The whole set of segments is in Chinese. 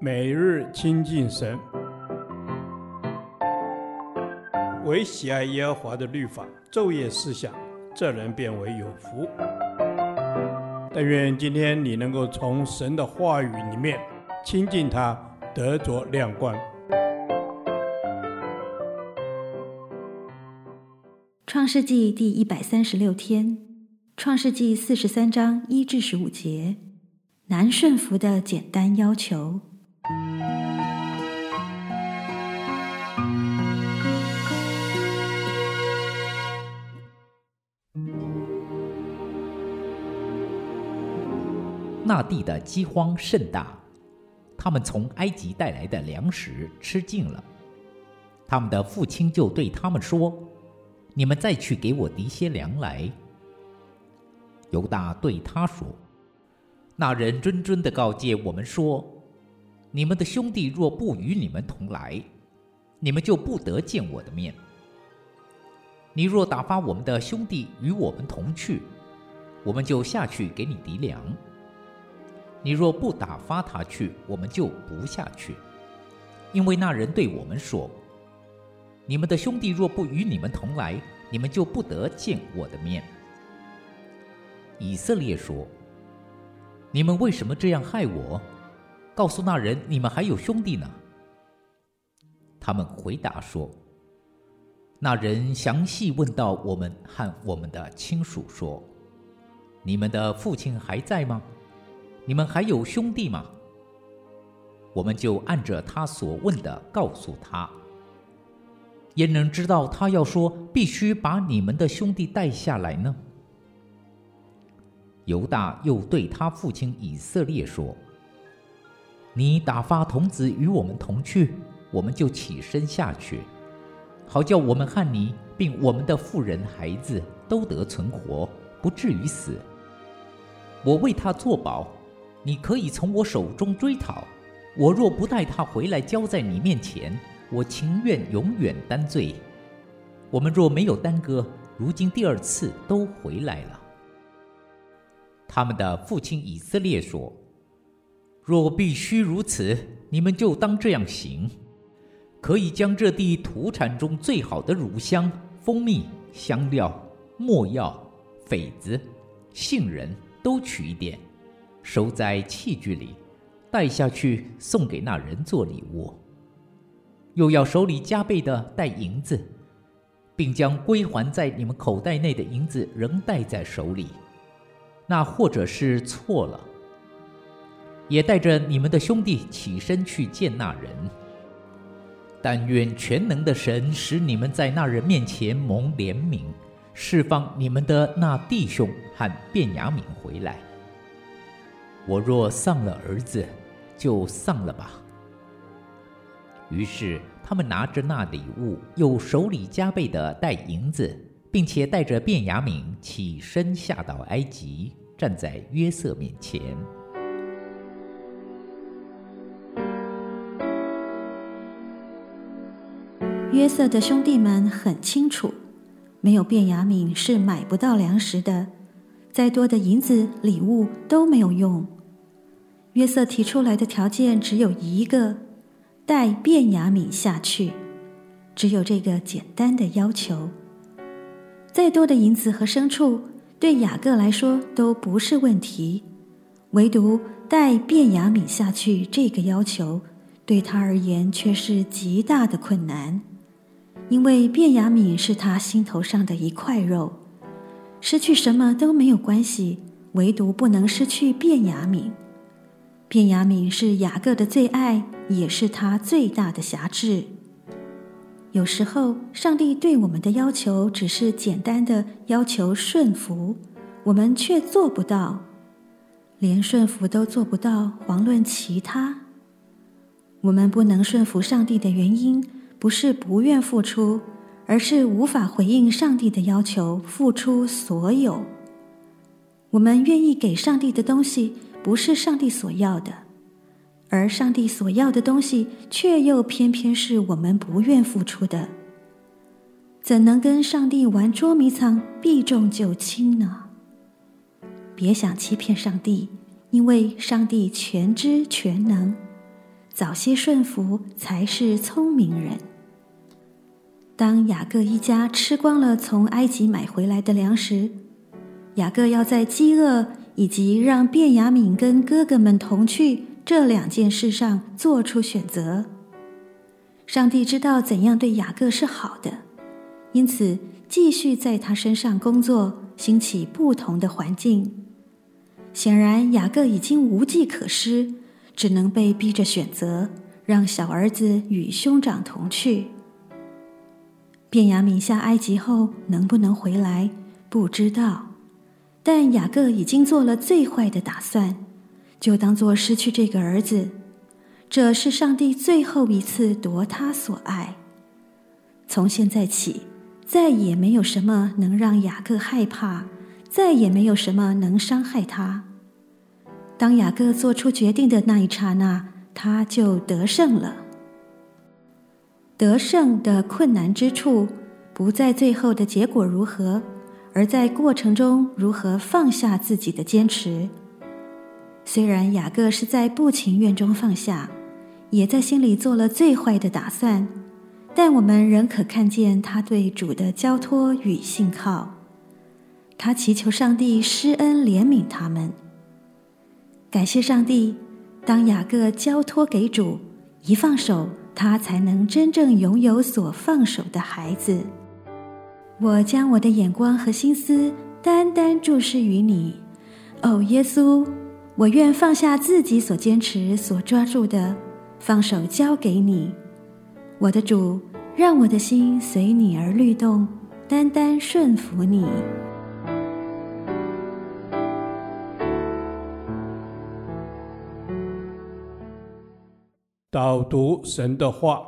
每日亲近神，唯喜爱耶和华的律法，昼夜思想，这人便为有福。但愿今天你能够从神的话语里面亲近他，得着亮光。创世纪第一百三十六天，创世纪四十三章一至十五节，难顺服的简单要求。那地的饥荒甚大，他们从埃及带来的粮食吃尽了。他们的父亲就对他们说：“你们再去给我提些粮来。”犹大对他说：“那人谆谆地告诫我们说，你们的兄弟若不与你们同来，你们就不得见我的面。你若打发我们的兄弟与我们同去，我们就下去给你提粮。”你若不打发他去，我们就不下去，因为那人对我们说：“你们的兄弟若不与你们同来，你们就不得见我的面。”以色列说：“你们为什么这样害我？告诉那人，你们还有兄弟呢。”他们回答说：“那人详细问到我们和我们的亲属说：‘你们的父亲还在吗？’”你们还有兄弟吗？我们就按着他所问的告诉他。焉能知道他要说必须把你们的兄弟带下来呢？犹大又对他父亲以色列说：“你打发童子与我们同去，我们就起身下去，好叫我们和你并我们的妇人孩子都得存活，不至于死。我为他作保。”你可以从我手中追讨，我若不带他回来交在你面前，我情愿永远担罪。我们若没有耽搁，如今第二次都回来了。他们的父亲以色列说：“若必须如此，你们就当这样行，可以将这地土产中最好的乳香、蜂蜜、香料、没药、榧子、杏仁都取一点。”收在器具里，带下去送给那人做礼物。又要手里加倍的带银子，并将归还在你们口袋内的银子仍带在手里。那或者是错了，也带着你们的兄弟起身去见那人。但愿全能的神使你们在那人面前蒙怜悯，释放你们的那弟兄和便雅悯回来。我若丧了儿子，就丧了吧。于是他们拿着那礼物，又手里加倍的带银子，并且带着便雅悯起身下到埃及，站在约瑟面前。约瑟的兄弟们很清楚，没有便雅悯是买不到粮食的，再多的银子礼物都没有用。约瑟提出来的条件只有一个，带便雅悯下去，只有这个简单的要求。再多的银子和牲畜，对雅各来说都不是问题，唯独带便雅悯下去这个要求，对他而言却是极大的困难，因为便雅悯是他心头上的一块肉，失去什么都没有关系，唯独不能失去便雅悯。便雅悯是雅各的最爱，也是他最大的辖制。有时候，上帝对我们的要求只是简单的要求顺服，我们却做不到，连顺服都做不到，遑论其他。我们不能顺服上帝的原因，不是不愿付出，而是无法回应上帝的要求，付出所有。我们愿意给上帝的东西，不是上帝所要的，而上帝所要的东西，却又偏偏是我们不愿付出的，怎能跟上帝玩捉迷藏、避重就轻呢？别想欺骗上帝，因为上帝全知全能，早些顺服才是聪明人。当雅各一家吃光了从埃及买回来的粮食，雅各要在饥饿以及让便雅悯跟哥哥们同去这两件事上做出选择。上帝知道怎样对雅各是好的，因此继续在他身上工作，兴起不同的环境。显然，雅各已经无计可施。只能被逼着选择，让小儿子与兄长同去。便雅悯下埃及后能不能回来，不知道。但雅各已经做了最坏的打算，就当做失去这个儿子。这是上帝最后一次夺他所爱。从现在起，再也没有什么能让雅各害怕，再也没有什么能伤害他。当雅各做出决定的那一刹那，他就得胜了。得胜的困难之处，不在最后的结果如何，而在过程中如何放下自己的坚持。虽然雅各是在不情愿中放下，也在心里做了最坏的打算，但我们仍可看见他对主的交托与信靠。他祈求上帝施恩怜悯他们。感谢上帝，当雅各交托给主，一放手，他才能真正拥有所放手的孩子。我将我的眼光和心思单单注视于你，哦，耶稣，我愿放下自己所坚持、所抓住的，放手交给你。我的主，让我的心随你而律动，单单顺服你。导读神的话，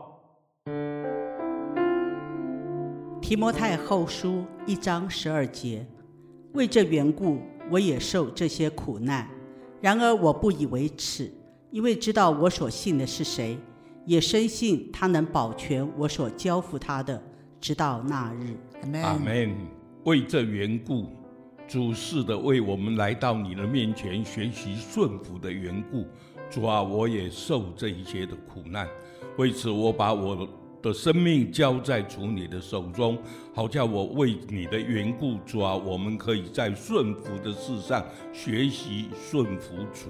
提摩太后书一章十二节，为这缘故，我也受这些苦难。然而我不以为耻，因为知道我所信的是谁，也深信他能保全我所交付他的，直到那日。阿门。为这缘故，主是的为我们来到你的面前学习顺服的缘故。主啊，我也受这一些的苦难，为此我把我的生命交在主你的手中，好叫我为你的缘故，主啊，我们可以在顺服的事上学习顺服主。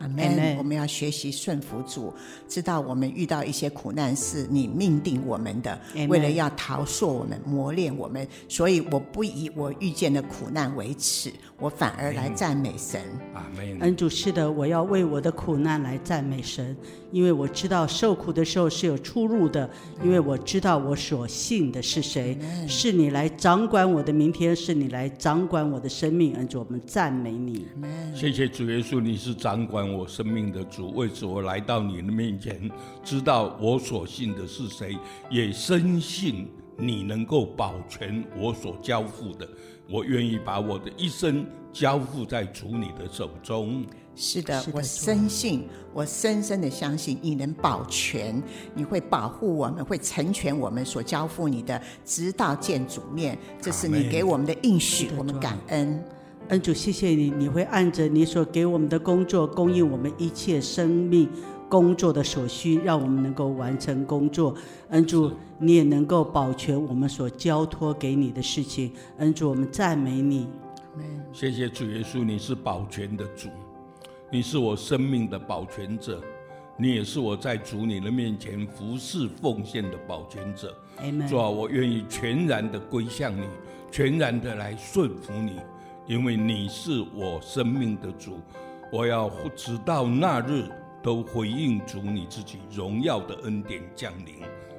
阿门。我们要学习顺服主，知道我们遇到一些苦难是你命定我们的，Amen. 为了要陶塑我们、磨练我们，所以我不以我遇见的苦难为耻，我反而来赞美神。阿门。恩主是的，我要为我的苦难来赞美神，因为我知道受苦的时候是有出入的，因为我知道我所信的是谁是你来掌管我的明天，是你来掌管我的生命。恩主，我们赞美你。谢谢主耶稣，你是掌管。我生命的主，为此我来到你的面前，知道我所信的是谁，也深信你能够保全我所交付的。我愿意把我的一生交付在主你的手中。是的，我深信，我深深的相信你能保全，你会保护我们，会成全我们所交付你的，直到见主面。这是你给我们的应许，我们感恩。恩主，谢谢你，你会按着你所给我们的工作，供应我们一切生命工作的所需，让我们能够完成工作。恩主，你也能够保全我们所交托给你的事情。恩主，我们赞美你。谢谢主耶稣，你是保全的主，你是我生命的保全者，你也是我在主你的面前服侍奉献的保全者。主啊，我愿意全然的归向你，全然的来顺服你。因为你是我生命的主，我要直到那日都回应主你自己荣耀的恩典降临。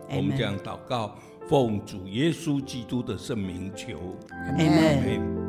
我们这样祷告，奉主耶稣基督的圣名求。阿门。